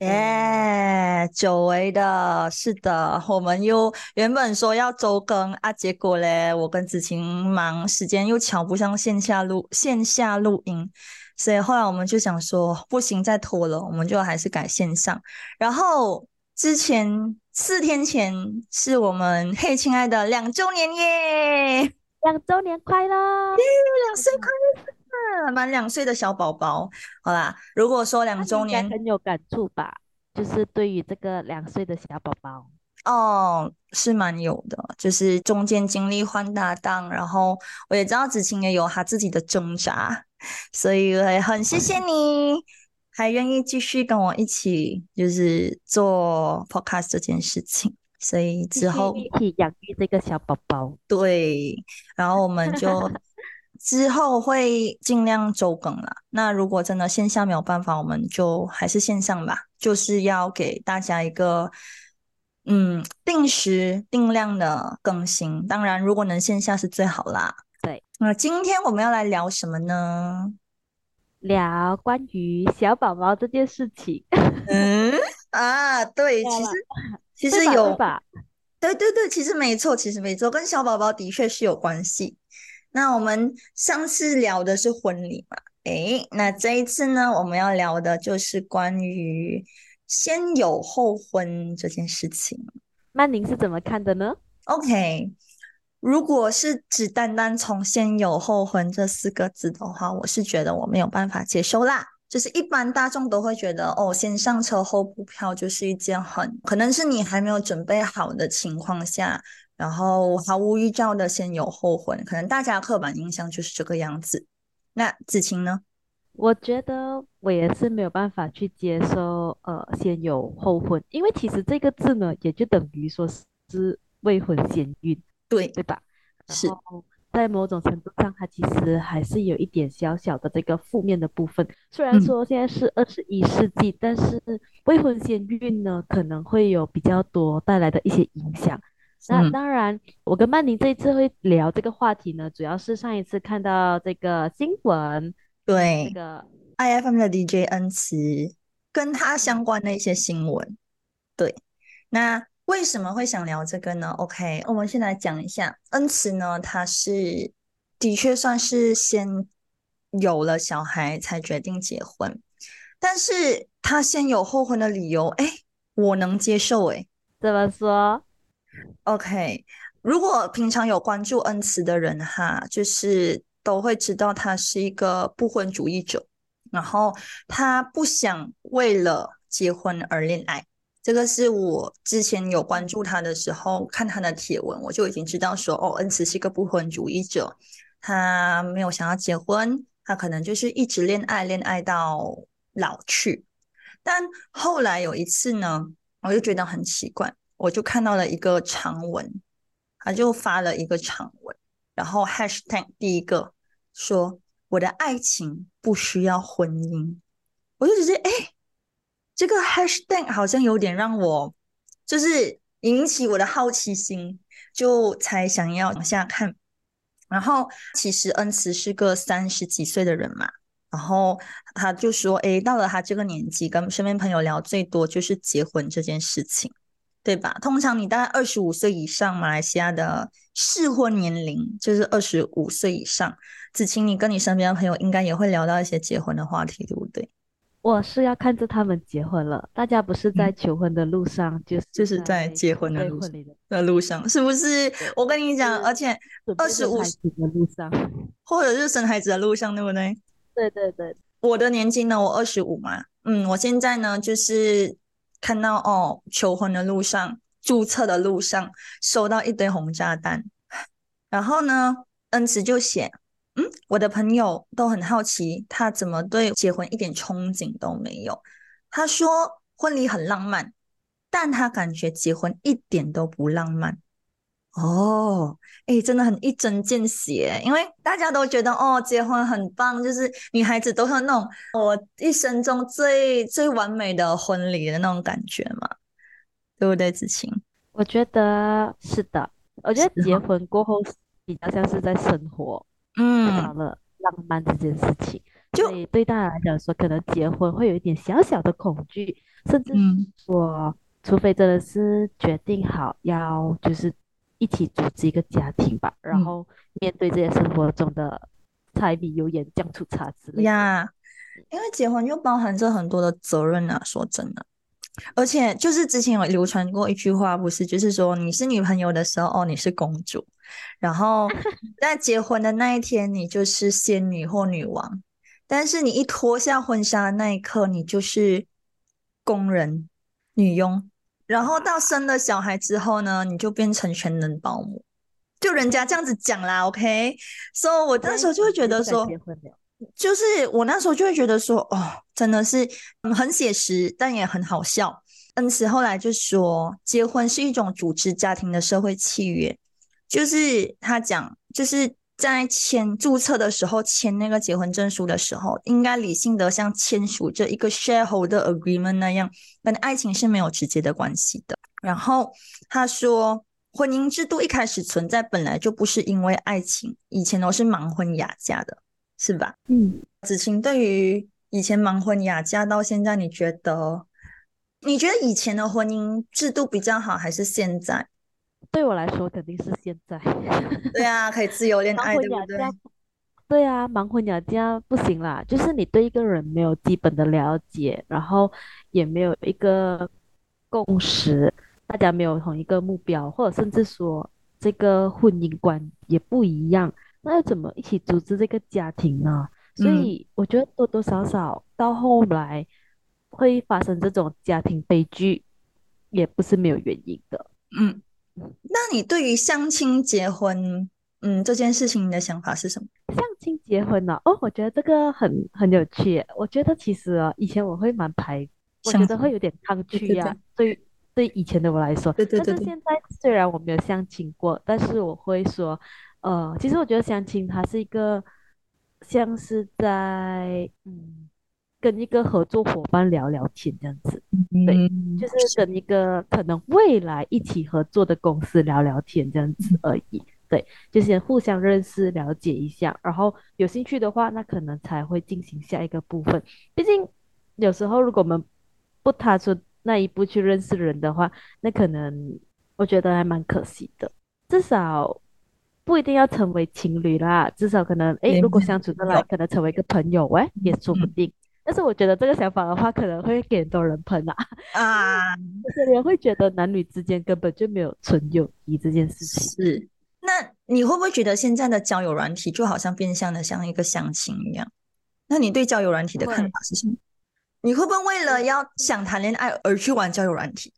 耶，久违的，是的，我们又原本说要周更啊，结果嘞，我跟子晴忙，时间又瞧不上线下录线下录音，所以后来我们就想说，不行，再拖了，我们就还是改线上。然后之前四天前是我们嘿，亲爱的两周年耶，两周年快乐，耶，两岁快乐。满两岁的小宝宝，好啦。如果说两周年很有感触吧，就是对于这个两岁的小宝宝，哦，是蛮有的。就是中间经历换搭档，然后我也知道子晴也有他自己的挣扎，所以也很谢谢你，还愿意继续跟我一起，就是做 podcast 这件事情。所以之后一起养育这个小宝宝，对，然后我们就。之后会尽量周更啦。那如果真的线下没有办法，我们就还是线上吧。就是要给大家一个嗯定时定量的更新。当然，如果能线下是最好啦。对，那今天我们要来聊什么呢？聊关于小宝宝这件事情。嗯啊，对，其实 其实有吧？对对对，其实没错，其实没错，跟小宝宝的确是有关系。那我们上次聊的是婚礼嘛？诶，那这一次呢，我们要聊的就是关于先有后婚这件事情。那您是怎么看的呢？OK，如果是只单单从“先有后婚”这四个字的话，我是觉得我没有办法接受啦。就是一般大众都会觉得，哦，先上车后补票就是一件很可能是你还没有准备好的情况下。然后毫无预兆的先有后婚，可能大家刻板印象就是这个样子。那子晴呢？我觉得我也是没有办法去接受，呃，先有后婚，因为其实这个字呢，也就等于说是未婚先孕，对对吧？是，在某种程度上，它其实还是有一点小小的这个负面的部分。虽然说现在是二十一世纪，但是未婚先孕呢，可能会有比较多带来的一些影响。那当然，我跟曼宁这一次会聊这个话题呢，主要是上一次看到这个新闻，对，这个 I F M 的 D J 恩慈跟他相关的一些新闻。对，那为什么会想聊这个呢？OK，我们先来讲一下恩慈呢，他是的确算是先有了小孩才决定结婚，但是他先有后婚的理由，哎，我能接受，哎，怎么说？OK，如果平常有关注恩慈的人哈，就是都会知道他是一个不婚主义者，然后他不想为了结婚而恋爱。这个是我之前有关注他的时候看他的帖文，我就已经知道说，哦，恩慈是一个不婚主义者，他没有想要结婚，他可能就是一直恋爱，恋爱到老去。但后来有一次呢，我就觉得很奇怪。我就看到了一个长文，他就发了一个长文，然后 hashtag 第一个说我的爱情不需要婚姻，我就觉得哎，这个 hashtag 好像有点让我就是引起我的好奇心，就才想要往下看。然后其实恩慈是个三十几岁的人嘛，然后他就说哎，到了他这个年纪，跟身边朋友聊最多就是结婚这件事情。对吧？通常你大概二十五岁以上，马来西亚的适婚年龄就是二十五岁以上。子晴，你跟你身边的朋友应该也会聊到一些结婚的话题，对不对？我是要看着他们结婚了，大家不是在求婚的路上，就是就是在结婚的路的路上，是不是？我跟你讲，而且二十五岁的路上，或者是生孩子的路上，对不对？对对对，我的年纪呢，我二十五嘛，嗯，我现在呢就是。看到哦，求婚的路上，注册的路上，收到一堆红炸弹。然后呢，恩慈就写，嗯，我的朋友都很好奇，他怎么对结婚一点憧憬都没有。他说婚礼很浪漫，但他感觉结婚一点都不浪漫。哦，哎，真的很一针见血，因为大家都觉得哦，结婚很棒，就是女孩子都有那种我一生中最最完美的婚礼的那种感觉嘛，对不对，子晴？我觉得是的，我觉得结婚过后比较像是在生活，嗯，少了浪漫这件事情，所以对大家来讲说，可能结婚会有一点小小的恐惧，甚至说，除非真的是决定好要就是。一起组织一个家庭吧，然后面对这些生活中的柴米油盐酱醋茶之类呀。因为结婚就包含着很多的责任啊，说真的。而且就是之前有流传过一句话，不是就是说你是女朋友的时候，哦，你是公主；然后 在结婚的那一天，你就是仙女或女王；但是你一脱下婚纱的那一刻，你就是工人、女佣。然后到生了小孩之后呢，你就变成全能保姆，就人家这样子讲啦，OK？所以，我那时候就会觉得说，就是我那时候就会觉得说，哦，真的是很写实，但也很好笑。恩慈后来就说，结婚是一种组织家庭的社会契约，就是他讲，就是。在签注册的时候，签那个结婚证书的时候，应该理性的像签署这一个 shareholder agreement 那样，跟爱情是没有直接的关系的。然后他说，婚姻制度一开始存在，本来就不是因为爱情，以前都是盲婚哑嫁的，是吧？嗯，子晴对于以前盲婚哑嫁到现在，你觉得你觉得以前的婚姻制度比较好，还是现在？对我来说肯定是现在。对啊，可以自由恋爱，对不对？对啊，盲婚哑嫁不行啦，就是你对一个人没有基本的了解，然后也没有一个共识，大家没有同一个目标，或者甚至说这个婚姻观也不一样，那要怎么一起组织这个家庭呢？所以我觉得多多少少到后来会发生这种家庭悲剧，也不是没有原因的。嗯。那你对于相亲结婚，嗯，这件事情你的想法是什么？相亲结婚呢？哦，我觉得这个很很有趣。我觉得其实啊，以前我会蛮排，我觉得会有点抗拒呀。对对，以前的我来说，对对对。但是现在虽然我没有相亲过，但是我会说，呃，其实我觉得相亲它是一个像是在嗯。跟一个合作伙伴聊聊天，这样子，对，就是跟一个可能未来一起合作的公司聊聊天，这样子而已。对，就先互相认识、了解一下，然后有兴趣的话，那可能才会进行下一个部分。毕竟有时候如果我们不踏出那一步去认识人的话，那可能我觉得还蛮可惜的。至少不一定要成为情侣啦，至少可能哎，如果相处得来，可能成为一个朋友哎，也说不定。但是我觉得这个想法的话，可能会给很多人喷啊 啊！有些人会觉得男女之间根本就没有纯友谊这件事情。是，那你会不会觉得现在的交友软体就好像变相的像一个相亲一样？那你对交友软体的看法是什么？你会不会为了要想谈恋爱而去玩交友软体？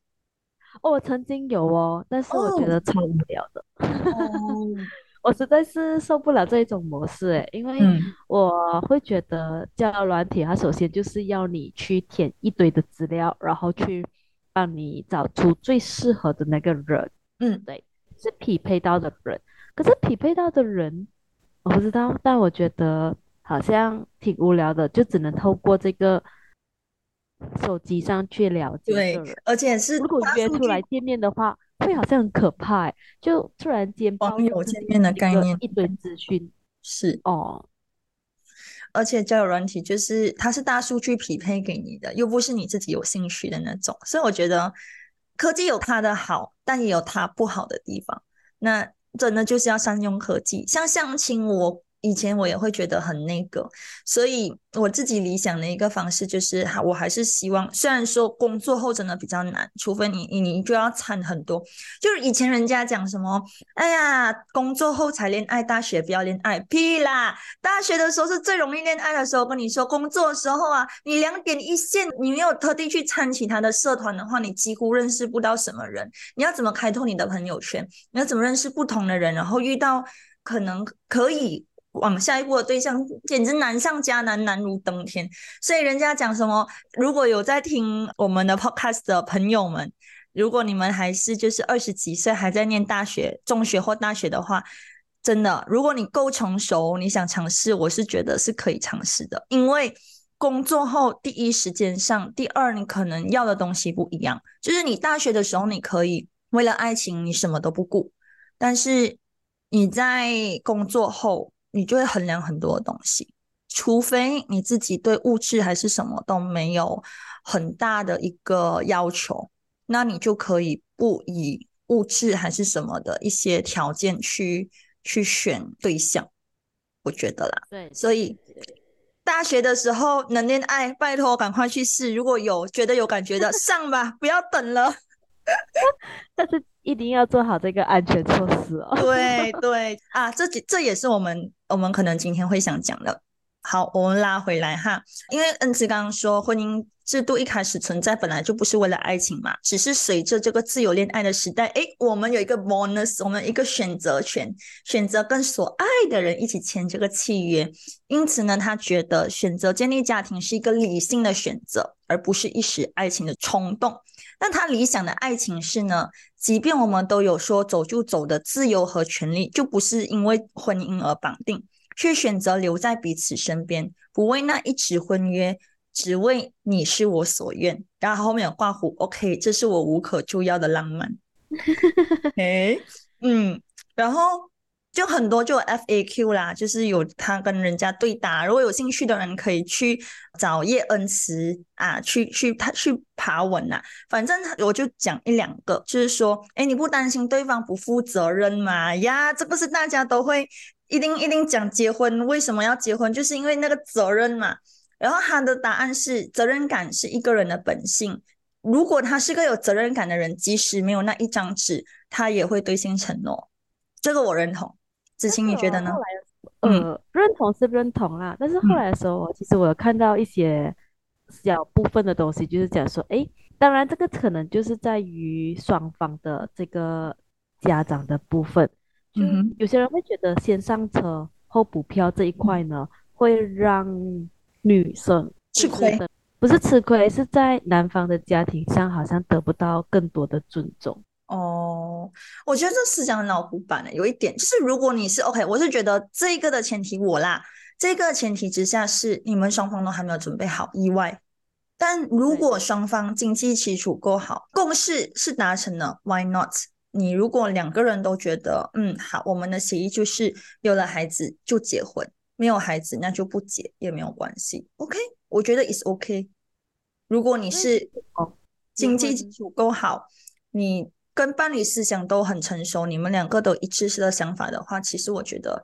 哦，我曾经有哦，但是我觉得超无聊的。哦。我实在是受不了这一种模式诶，因为我会觉得交友软体它首先就是要你去填一堆的资料，然后去帮你找出最适合的那个人，嗯，对，是匹配到的人。可是匹配到的人我不知道，但我觉得好像挺无聊的，就只能透过这个手机上去了解。对，而且是如果约出来见面的话。会好像很可怕，就突然间网友见面的概念，一堆资讯是哦，而且交友软体就是它是大数据匹配给你的，又不是你自己有兴趣的那种，所以我觉得科技有它的好，但也有它不好的地方。那真的就是要善用科技，像相亲我。以前我也会觉得很那个，所以我自己理想的一个方式就是，哈我还是希望，虽然说工作后真的比较难，除非你你你就要掺很多，就是以前人家讲什么，哎呀，工作后才恋爱，大学不要恋爱，屁啦！大学的时候是最容易恋爱的时候，跟你说，工作的时候啊，你两点一线，你没有特地去参其他的社团的话，你几乎认识不到什么人。你要怎么开拓你的朋友圈？你要怎么认识不同的人？然后遇到可能可以。往下一步的对象简直难上加难，难如登天。所以人家讲什么，如果有在听我们的 podcast 的朋友们，如果你们还是就是二十几岁还在念大学、中学或大学的话，真的，如果你够成熟，你想尝试，我是觉得是可以尝试的。因为工作后第一时间上，第二你可能要的东西不一样。就是你大学的时候，你可以为了爱情你什么都不顾，但是你在工作后，你就会衡量很多东西。除非你自己对物质还是什么都没有很大的一个要求，那你就可以不以物质还是什么的一些条件去去选对象，我觉得啦。对，所以大学的时候能恋爱，拜托赶快去试。如果有觉得有感觉的，上吧，不要等了。但是一定要做好这个安全措施哦。对对啊，这这也是我们我们可能今天会想讲的。好，我们拉回来哈，因为恩慈刚刚说，婚姻制度一开始存在本来就不是为了爱情嘛，只是随着这个自由恋爱的时代，诶，我们有一个 bonus，我们一个选择权，选择跟所爱的人一起签这个契约。因此呢，他觉得选择建立家庭是一个理性的选择，而不是一时爱情的冲动。但他理想的爱情是呢，即便我们都有说走就走的自由和权利，就不是因为婚姻而绑定。却选择留在彼此身边，不为那一纸婚约，只为你是我所愿。然后后面有挂弧，OK，这是我无可救药的浪漫。哎，嗯，然后就很多就 FAQ 啦，就是有他跟人家对答。如果有兴趣的人可以去找叶恩慈啊，去去他去爬文呐。反正我就讲一两个，就是说，哎，你不担心对方不负责任吗？呀，这不是大家都会。一定一定讲结婚，为什么要结婚？就是因为那个责任嘛。然后他的答案是，责任感是一个人的本性。如果他是个有责任感的人，即使没有那一张纸，他也会兑现承诺。这个我认同。子晴，你觉得呢？呃，认同是认同啦。但是后来的时候，其实我有看到一些小部分的东西，就是讲说，哎，当然这个可能就是在于双方的这个家长的部分。就，有些人会觉得先上车后补票这一块呢，会让女生吃亏，不是吃亏，是在男方的家庭上好像得不到更多的尊重。哦，我觉得这是讲脑古板的有一点，就是如果你是 OK，我是觉得这个的前提我啦，这个前提之下是你们双方都还没有准备好意外，但如果双方经济基础够好，共识是达成了，Why not？你如果两个人都觉得，嗯，好，我们的协议就是有了孩子就结婚，没有孩子那就不结也没有关系。OK，我觉得 is OK。如果你是经济基础够好，你跟伴侣思想都很成熟，你们两个都一致式的想法的话，其实我觉得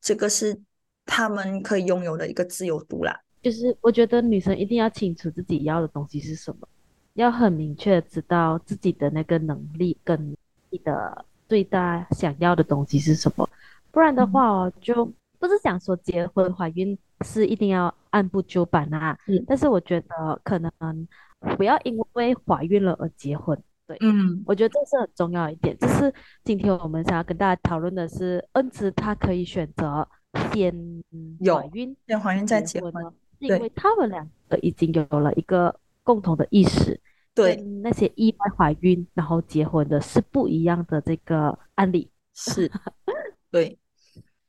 这个是他们可以拥有的一个自由度啦。就是我觉得女生一定要清楚自己要的东西是什么，要很明确知道自己的那个能力跟你。的最大想要的东西是什么？不然的话哦，就不是想说结婚怀孕是一定要按部就班啊。嗯，但是我觉得可能不要因为怀孕了而结婚。对，嗯，我觉得这是很重要一点。就是今天我们想要跟大家讨论的是，恩慈他可以选择先怀孕，先怀孕再结婚，是因为他们两个已经有了一个共同的意识。对那些意外怀孕然后结婚的是不一样的这个案例，是，对。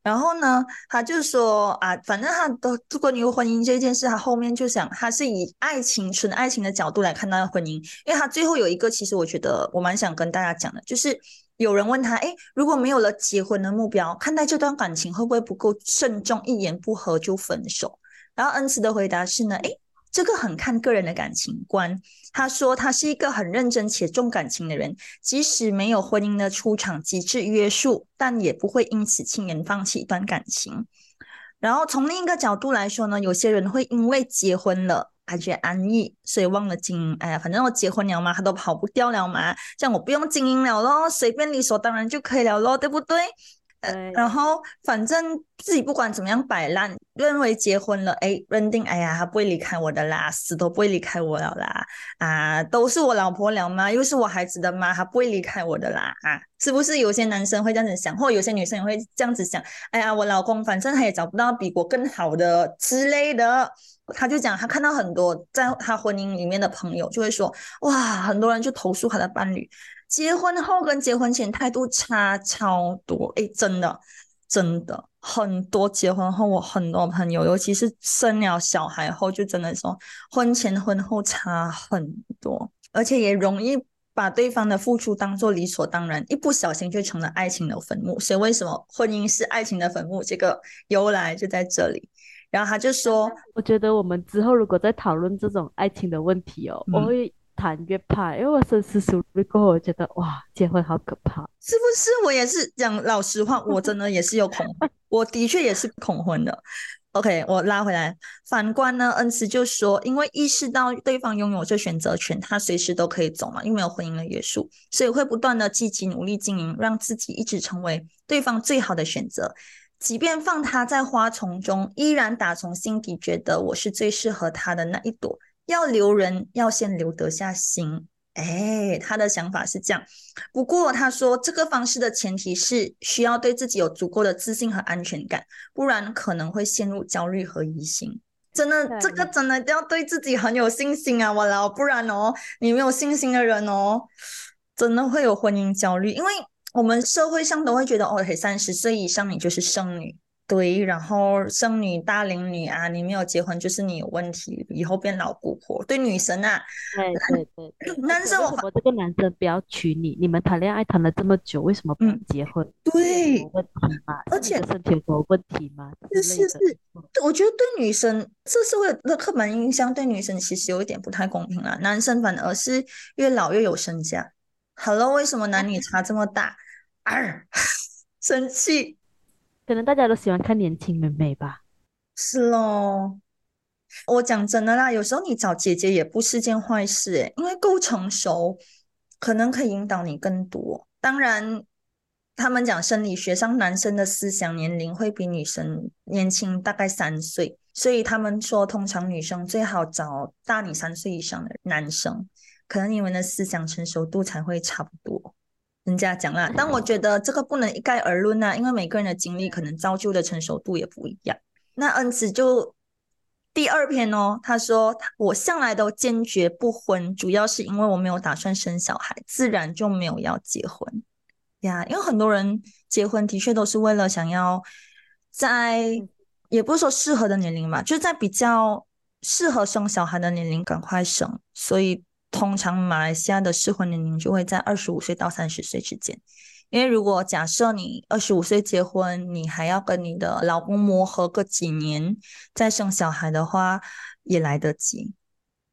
然后呢，他就说啊，反正他都关于婚姻这件事，他后面就想，他是以爱情纯爱情的角度来看待婚姻，因为他最后有一个，其实我觉得我蛮想跟大家讲的，就是有人问他，哎，如果没有了结婚的目标，看待这段感情会不会不够慎重，一言不合就分手？然后恩慈的回答是呢，哎。这个很看个人的感情观。他说他是一个很认真且重感情的人，即使没有婚姻的出场机制约束，但也不会因此轻言放弃一段感情。然后从另一个角度来说呢，有些人会因为结婚了感觉安逸，所以忘了经营。哎呀，反正我结婚了嘛，他都跑不掉了嘛，这样我不用经营了咯，随便理所当然就可以了咯，对不对？然后反正自己不管怎么样摆烂，认为结婚了，哎，认定，哎呀，他不会离开我的啦，死都不会离开我了啦，啊，都是我老婆了吗？又是我孩子的妈，他不会离开我的啦，啊，是不是有些男生会这样子想，或有些女生也会这样子想？哎呀，我老公反正他也找不到比我更好的之类的，他就讲他看到很多在他婚姻里面的朋友就会说，哇，很多人就投诉他的伴侣结婚后跟结婚前态度差超多，诶，真的真的很多结婚后我很多朋友，尤其是生了小孩后，就真的说婚前婚后差很多，而且也容易。把对方的付出当做理所当然，一不小心就成了爱情的坟墓。所以为什么婚姻是爱情的坟墓？这个由来就在这里。然后他就说：“我觉得我们之后如果再讨论这种爱情的问题哦，我会谈越怕，因为我深思熟虑过后，我觉得哇，结婚好可怕，是不是？我也是讲老实话，我真的也是有恐，我的确也是恐婚的。” OK，我拉回来。反观呢，恩慈就说，因为意识到对方拥有这选择权，他随时都可以走嘛，因为没有婚姻的约束，所以会不断的积极努力经营，让自己一直成为对方最好的选择。即便放他在花丛中，依然打从心底觉得我是最适合他的那一朵。要留人，要先留得下心。哎，他的想法是这样。不过他说，这个方式的前提是需要对自己有足够的自信和安全感，不然可能会陷入焦虑和疑心。真的，这个真的要对自己很有信心啊！我老，不然哦，你没有信心的人哦，真的会有婚姻焦虑。因为我们社会上都会觉得，哦，三十岁以上你就是剩女。对，然后剩女、大龄女啊，你没有结婚就是你有问题，以后变老姑婆。对女生啊，对对对，男生我这个男生不要娶你，你们谈恋爱谈了这么久，为什么不结婚？对，有问题吗？而且身体有问题吗？是是是，我觉得对女生，这社会的刻板印象对女生其实有一点不太公平啦。男生反而是越老越有身价。Hello，为什么男女差这么大？二 生气。可能大家都喜欢看年轻美眉吧，是咯。我讲真的啦，有时候你找姐姐也不是件坏事诶，因为够成熟，可能可以引导你更多。当然，他们讲生理学上，男生的思想年龄会比女生年轻大概三岁，所以他们说，通常女生最好找大你三岁以上的男生，可能你们的思想成熟度才会差不多。人家讲啦，但我觉得这个不能一概而论呐，因为每个人的经历可能造就的成熟度也不一样。那恩慈就第二篇哦，他说我向来都坚决不婚，主要是因为我没有打算生小孩，自然就没有要结婚呀。因为很多人结婚的确都是为了想要在，也不是说适合的年龄吧，就是在比较适合生小孩的年龄赶快生，所以。通常马来西亚的适婚年龄就会在二十五岁到三十岁之间，因为如果假设你二十五岁结婚，你还要跟你的老公磨合个几年再生小孩的话，也来得及。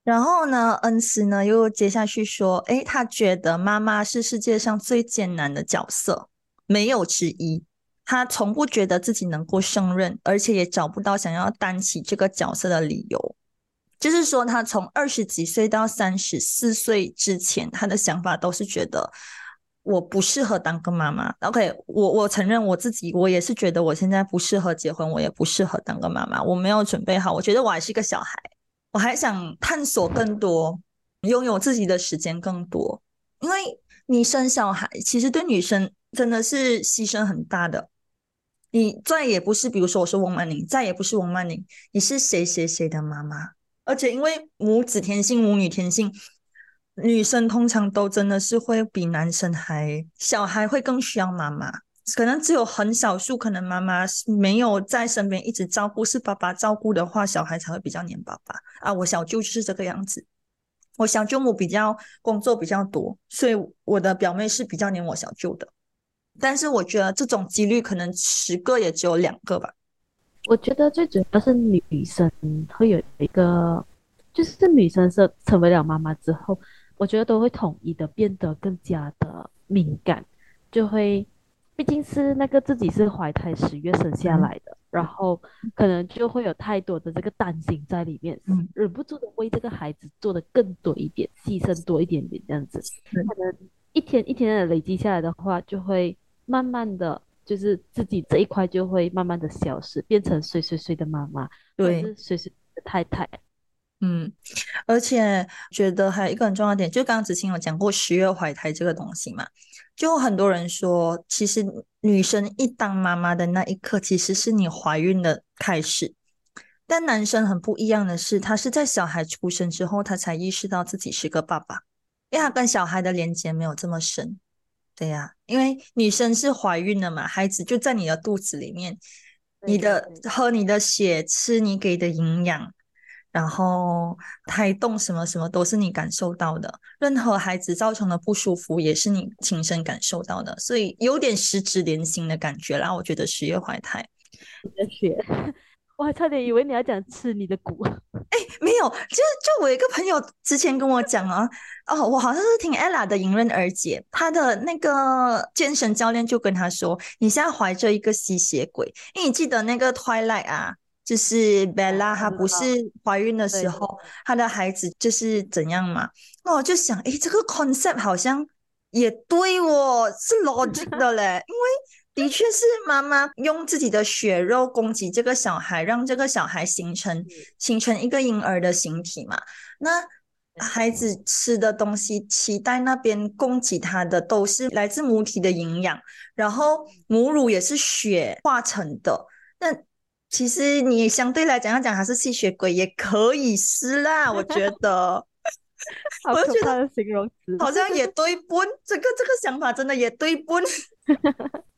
然后呢，恩斯呢又接下去说，诶，他觉得妈妈是世界上最艰难的角色，没有之一。他从不觉得自己能够胜任，而且也找不到想要担起这个角色的理由。就是说，他从二十几岁到三十四岁之前，他的想法都是觉得我不适合当个妈妈。OK，我我承认我自己，我也是觉得我现在不适合结婚，我也不适合当个妈妈，我没有准备好。我觉得我还是个小孩，我还想探索更多，拥有自己的时间更多。因为你生小孩，其实对女生真的是牺牲很大的。你再也不是，比如说我是翁曼玲，再也不是翁曼玲，你是谁谁谁的妈妈。而且因为母子天性、母女天性，女生通常都真的是会比男生还小孩会更需要妈妈。可能只有很少数，可能妈妈没有在身边一直照顾，是爸爸照顾的话，小孩才会比较黏爸爸啊。我小舅就是这个样子。我小舅母比较工作比较多，所以我的表妹是比较黏我小舅的。但是我觉得这种几率可能十个也只有两个吧。我觉得最主要是女生会有一个，就是女生是成为了妈妈之后，我觉得都会统一的变得更加的敏感，就会，毕竟是那个自己是怀胎十月生下来的，然后可能就会有太多的这个担心在里面，忍不住的为这个孩子做的更多一点，牺牲多一点点这样子，可能一天一天的累积下来的话，就会慢慢的。就是自己这一块就会慢慢的消失，变成谁谁谁的妈妈，对，谁谁的太太。嗯，而且觉得还有一个很重要点，就刚刚子晴有讲过十月怀胎这个东西嘛，就很多人说，其实女生一当妈妈的那一刻，其实是你怀孕的开始。但男生很不一样的是，他是在小孩出生之后，他才意识到自己是个爸爸，因为他跟小孩的连接没有这么深。对呀，因为女生是怀孕了嘛，孩子就在你的肚子里面，你的喝你的血，吃你给的营养。然后胎动什么什么都是你感受到的，任何孩子造成的不舒服也是你亲身感受到的，所以有点十指连心的感觉啦。我觉得十月怀胎，你的血，我还差点以为你要讲吃你的骨。哎，没有，就就我一个朋友之前跟我讲啊，哦，我好像是听 ella 的迎刃而解，她的那个健身教练就跟她说，你现在怀着一个吸血鬼，因为你记得那个 Twilight 啊。就是 Bella，她不是怀孕的时候，她的孩子就是怎样嘛？那我就想，哎，这个 concept 好像也对哦，是 logic 的嘞。因为的确是妈妈用自己的血肉供给这个小孩，让这个小孩形成形成一个婴儿的形体嘛。那孩子吃的东西，脐带那边供给他的都是来自母体的营养，然后母乳也是血化成的。那其实你相对来讲要讲他是吸血鬼也可以是啦，我觉得，好可怕的形容词，好像也对不？这个这个想法真的也对不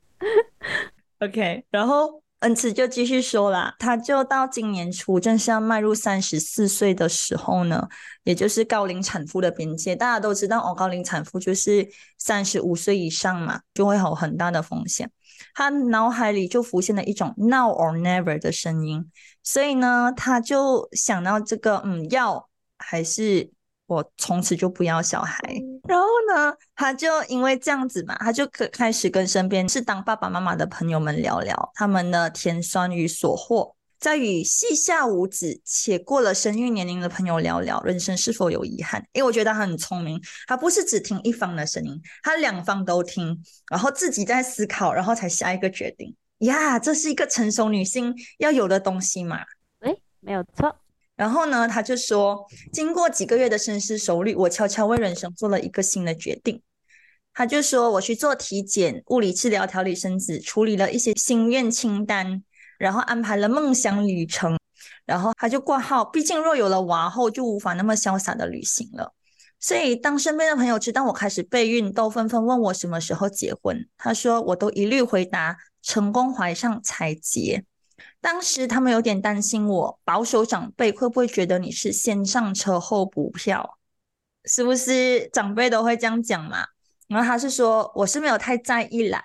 ？OK，然后恩慈就继续说啦，他就到今年初正是要迈入三十四岁的时候呢，也就是高龄产妇的边界。大家都知道哦，高龄产妇就是三十五岁以上嘛，就会有很大的风险。他脑海里就浮现了一种 now or never 的声音，所以呢，他就想到这个，嗯，要还是我从此就不要小孩。然后呢，他就因为这样子嘛，他就可开始跟身边是当爸爸妈妈的朋友们聊聊他们的甜酸与所获。在与膝下无子且过了生育年龄的朋友聊聊人生是否有遗憾？因为我觉得他很聪明，他不是只听一方的声音，他两方都听，然后自己在思考，然后才下一个决定。呀，这是一个成熟女性要有的东西嘛？哎，没有错。然后呢，他就说，经过几个月的深思熟虑，我悄悄为人生做了一个新的决定。他就说，我去做体检、物理治疗、调理身子，处理了一些心愿清单。然后安排了梦想旅程，然后他就挂号。毕竟若有了娃后，就无法那么潇洒的旅行了。所以当身边的朋友知道我开始备孕，都纷纷问我什么时候结婚。他说我都一律回答：成功怀上才结。当时他们有点担心我，保守长辈会不会觉得你是先上车后补票？是不是长辈都会这样讲嘛？然后他是说我是没有太在意啦。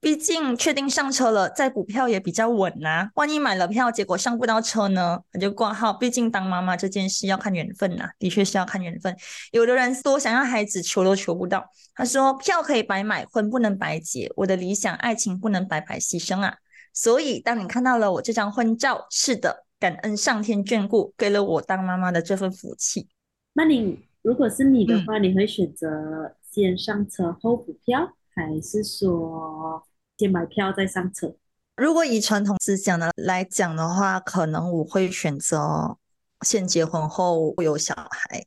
毕竟确定上车了，再补票也比较稳呐。万一买了票，结果上不到车呢，那就挂号。毕竟当妈妈这件事要看缘分呐，的确是要看缘分。有的人多想要孩子，求都求不到。他说票可以白买，婚不能白结。我的理想爱情不能白白牺牲啊。所以当你看到了我这张婚照，是的，感恩上天眷顾，给了我当妈妈的这份福气。那你如果是你的话，你会选择先上车后补票，还是说？先买票再上车。如果以传统思想的来讲的话，可能我会选择先结婚后有小孩。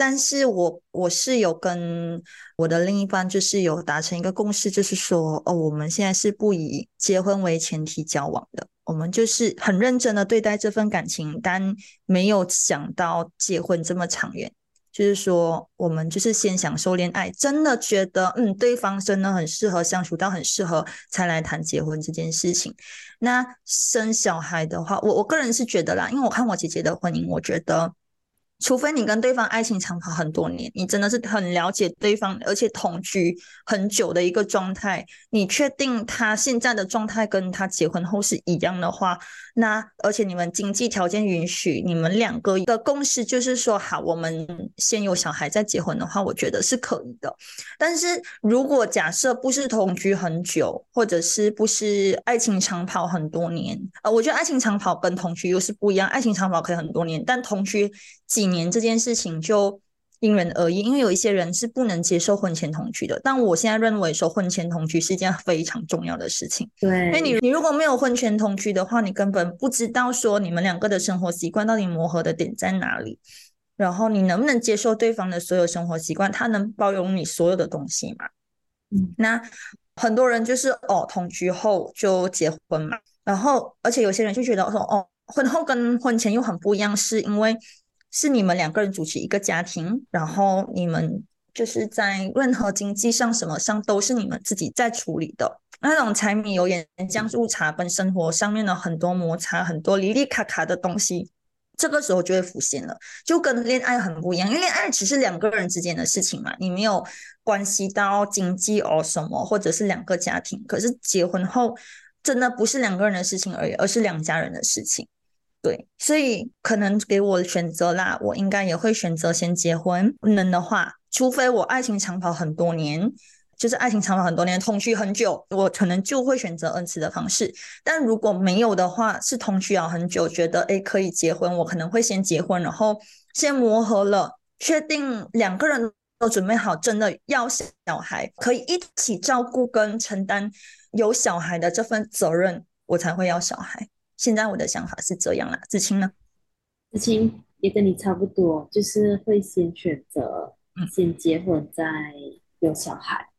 但是我我是有跟我的另一半就是有达成一个共识，就是说哦，我们现在是不以结婚为前提交往的，我们就是很认真的对待这份感情，但没有想到结婚这么长远。就是说，我们就是先享受恋爱，真的觉得嗯，对方真的很适合相处到很适合，才来谈结婚这件事情。那生小孩的话，我我个人是觉得啦，因为我看我姐姐的婚姻，我觉得。除非你跟对方爱情长跑很多年，你真的是很了解对方，而且同居很久的一个状态，你确定他现在的状态跟他结婚后是一样的话，那而且你们经济条件允许，你们两个的共识就是说好，我们先有小孩再结婚的话，我觉得是可以的。但是如果假设不是同居很久，或者是不是爱情长跑很多年，呃，我觉得爱情长跑跟同居又是不一样，爱情长跑可以很多年，但同居几。年这件事情就因人而异，因为有一些人是不能接受婚前同居的。但我现在认为说婚前同居是一件非常重要的事情。对，因为你你如果没有婚前同居的话，你根本不知道说你们两个的生活习惯到底磨合的点在哪里，然后你能不能接受对方的所有生活习惯，他能包容你所有的东西吗？嗯，那很多人就是哦同居后就结婚嘛，然后而且有些人就觉得说哦。婚后跟婚前又很不一样，是因为是你们两个人组成一个家庭，然后你们就是在任何经济上什么上都是你们自己在处理的。那种柴米油盐酱醋茶跟生活上面的很多摩擦，很多离离卡卡的东西，这个时候就会浮现了，就跟恋爱很不一样。因为恋爱只是两个人之间的事情嘛，你没有关系到经济哦什么，或者是两个家庭。可是结婚后，真的不是两个人的事情而已，而是两家人的事情。对，所以可能给我选择啦，我应该也会选择先结婚。不能的话，除非我爱情长跑很多年。就是爱情长跑很多年，同居很久，我可能就会选择恩慈的方式。但如果没有的话，是同居了很久，觉得诶可以结婚，我可能会先结婚，然后先磨合了，确定两个人都准备好，真的要小孩，可以一起照顾跟承担有小孩的这份责任，我才会要小孩。现在我的想法是这样啦，子清呢？子清也跟你差不多，就是会先选择先结婚，再有小孩。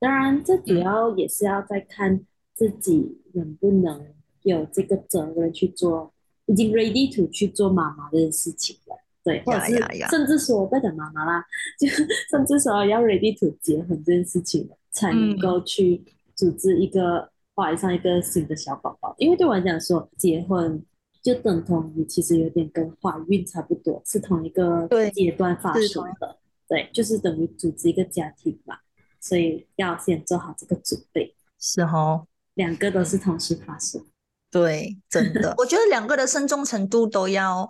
当然，这主要也是要再看自己能不能有这个责任去做，已经 ready to 去做妈妈这件事情了。对，或者是甚至说不要讲妈妈啦，就甚至说要 ready to 结婚这件事情，才能够去组织一个怀上一个新的小宝宝。因为对我来讲说，结婚就等同于其实有点跟怀孕差不多，是同一个阶段发生的。对，就是等于组织一个家庭嘛。所以要先做好这个准备，是哦，两个都是同时发生，对，真的，我觉得两个的慎重程度都要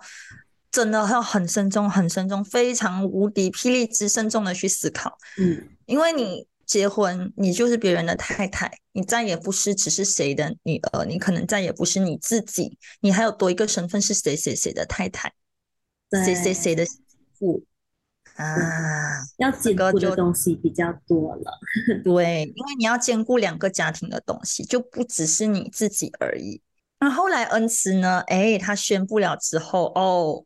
真的要很慎重，很慎重，非常无敌霹雳之慎重的去思考，嗯，因为你结婚，你就是别人的太太，你再也不是只是谁的女儿，你可能再也不是你自己，你还有多一个身份是谁谁谁的太太，谁谁谁的父。啊，要兼顾的东西比较多了。对，因为你要兼顾两个家庭的东西，就不只是你自己而已。那后来恩慈呢？哎，他宣布了之后，哦，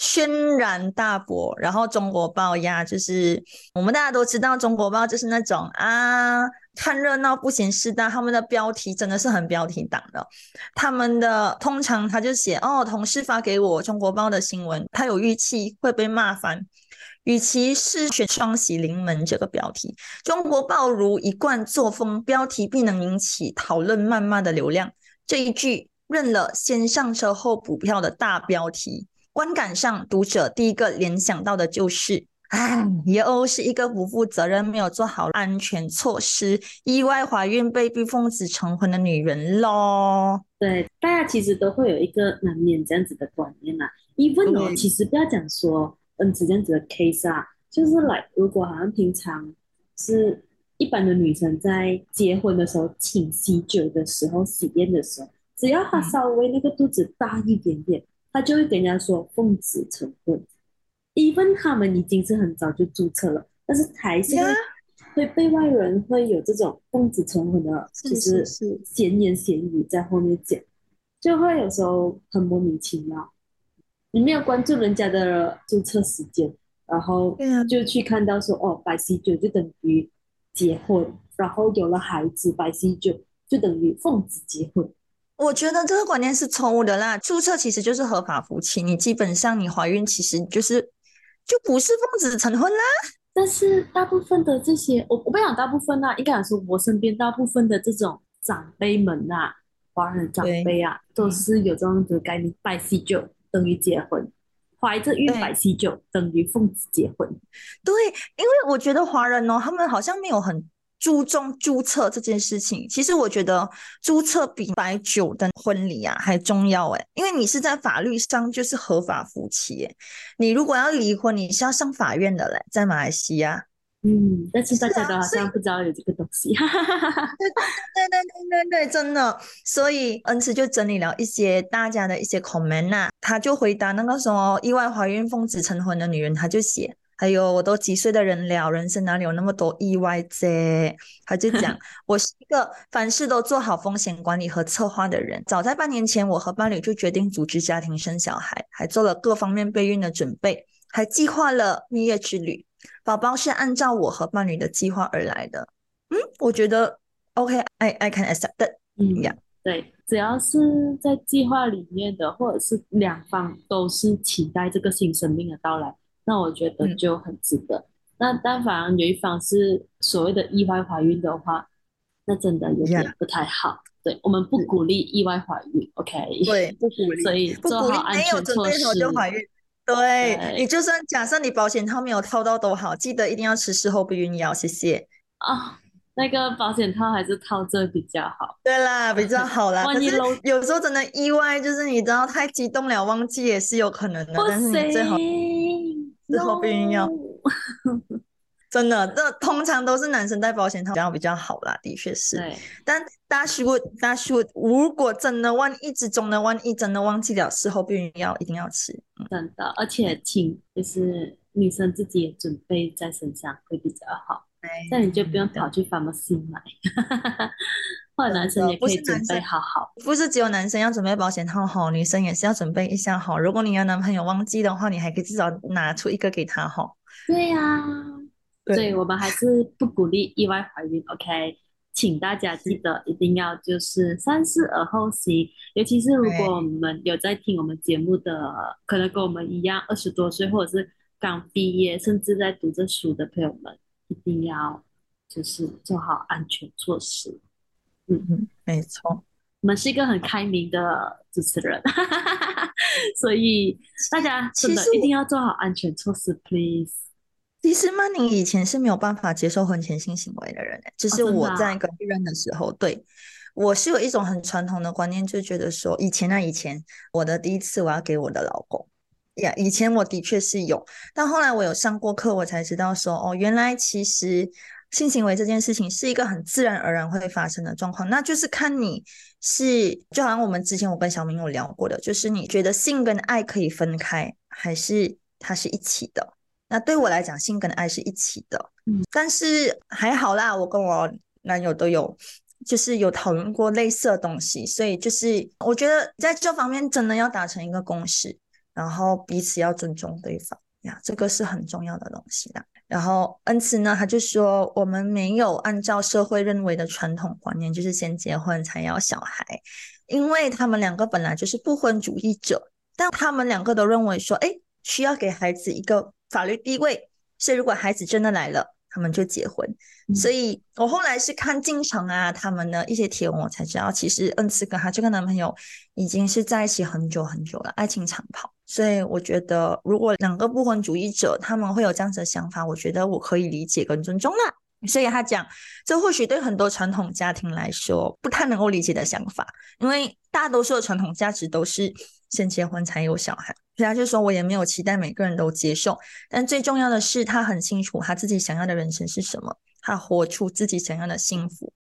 轩然大波。然后中国报呀，就是我们大家都知道，中国报就是那种啊，看热闹不嫌事大。他们的标题真的是很标题党的。他们的通常他就写哦，同事发给我中国报的新闻，他有预期会被骂翻。与其是选双喜临门这个标题，中国报如一贯作风，标题必能引起讨论谩骂的流量。这一句认了先上车后补票的大标题，观感上读者第一个联想到的就是，哎，又是一个不负责任、没有做好安全措施、意外怀孕被逼奉子成婚的女人咯。对，大家其实都会有一个难免这样子的观念啦。even 哦，其实不要讲说。嗯，这样子的 case 啊，就是来，如果好像平常是一般的女生在结婚的时候请喜酒的时候、喜宴的时候，只要她稍微那个肚子大一点点，她就会跟人家说奉子成婚。even 他们已经是很早就注册了，但是还是会被外人会有这种奉子成婚的，就是闲言闲语在后面讲，就会有时候很莫名其妙。你没有关注人家的注册时间，然后就去看到说哦，白喜酒就等于结婚，然后有了孩子，白喜酒就等于奉子结婚。我觉得这个观念是错误的啦。注册其实就是合法夫妻，你基本上你怀孕其实就是就不是奉子成婚啦。但是大部分的这些，我我不讲大部分啦，应该来说我身边大部分的这种长辈们呐，华人长辈啊，都是有这样子概念，拜喜酒。等于结婚，怀着孕摆喜酒等于奉子结婚。对，因为我觉得华人哦，他们好像没有很注重注册这件事情。其实我觉得注册比摆酒的婚礼啊还重要哎，因为你是在法律上就是合法夫妻哎。你如果要离婚，你是要上法院的嘞，在马来西亚。嗯，但是大家都好像不知道有这个东西，哈哈哈哈对对对对对对，真的。所以恩慈就整理了一些大家的一些 comment 啊，他就回答那个什么意外怀孕、奉子成婚的女人，他就写，还有我都几岁的人了，人生哪里有那么多意外啫？他就讲，我是一个凡事都做好风险管理和策划的人。早在半年前，我和伴侣就决定组织家庭生小孩，还做了各方面备孕的准备，还计划了蜜月之旅。宝宝是按照我和伴侣的计划而来的，嗯，我觉得 OK，I I can accept。嗯呀，对，只要是在计划里面的，或者是两方都是期待这个新生命的到来，那我觉得嗯就很值得。那但凡有一方是所谓的意外怀孕的话，那真的有点不太好。对，我们不鼓励意外怀孕，OK？对，不鼓励，所以不鼓励没有准备好施。就怀孕。对对你就算假设你保险套没有套到都好，记得一定要吃事后避孕药，谢谢。啊，那个保险套还是套着比较好。对啦，比较好啦。万一有时候真的意外，就是你知道太激动了，忘记也是有可能的。但是你最好行，事后避孕药 no 真的，这通常都是男生戴保险套比较比较好啦，的确是。对，但大叔大叔，如果真的万一之中的万一真的忘记了，事后避孕药一定要吃。嗯，真的，而且请就是女生自己也准备在身上会比较好，这样你就不用跑去 pharmacy 买，或者男生也不可以准备好好。不是只有男生要准备保险套好，女生也是要准备一下好。如果你有男朋友忘记的话，你还可以至少拿出一个给他好。对呀、对所以我们还是不鼓励意外怀孕，OK？请大家记得一定要就是三思而后行，尤其是如果我们有在听我们节目的，可能跟我们一样二十多岁，或者是刚毕业，甚至在读着书的朋友们，一定要就是做好安全措施。嗯，没错。我们是一个很开明的主持人，所以大家真的其实一定要做好安全措施，please。其实曼宁以前是没有办法接受婚前性行为的人、欸，就是我在跟别人的时候，对我是有一种很传统的观念，就觉得说，以前啊，以前我的第一次我要给我的老公，呀，以前我的确是有，但后来我有上过课，我才知道说，哦，原来其实性行为这件事情是一个很自然而然会发生的状况，那就是看你是，就好像我们之前我跟小明有聊过的，就是你觉得性跟爱可以分开，还是它是一起的？那对我来讲，性跟爱是一起的，嗯，但是还好啦，我跟我男友都有，就是有讨论过类似的东西，所以就是我觉得在这方面真的要达成一个共识，然后彼此要尊重对方呀，这个是很重要的东西啦。然后恩慈呢，他就说我们没有按照社会认为的传统观念，就是先结婚才要小孩，因为他们两个本来就是不婚主义者，但他们两个都认为说，哎，需要给孩子一个法律地位，所以如果孩子真的来了，他们就结婚。嗯所以我后来是看进程啊，他们的一些贴文，我才知道，其实恩慈跟她这个男朋友已经是在一起很久很久了，爱情长跑。所以我觉得，如果两个不婚主义者他们会有这样子的想法，我觉得我可以理解跟尊重啦。所以他讲，这或许对很多传统家庭来说不太能够理解的想法，因为大多数的传统价值都是先结婚才有小孩。所以他就说，我也没有期待每个人都接受，但最重要的是，他很清楚他自己想要的人生是什么，他活出自己想要的幸福。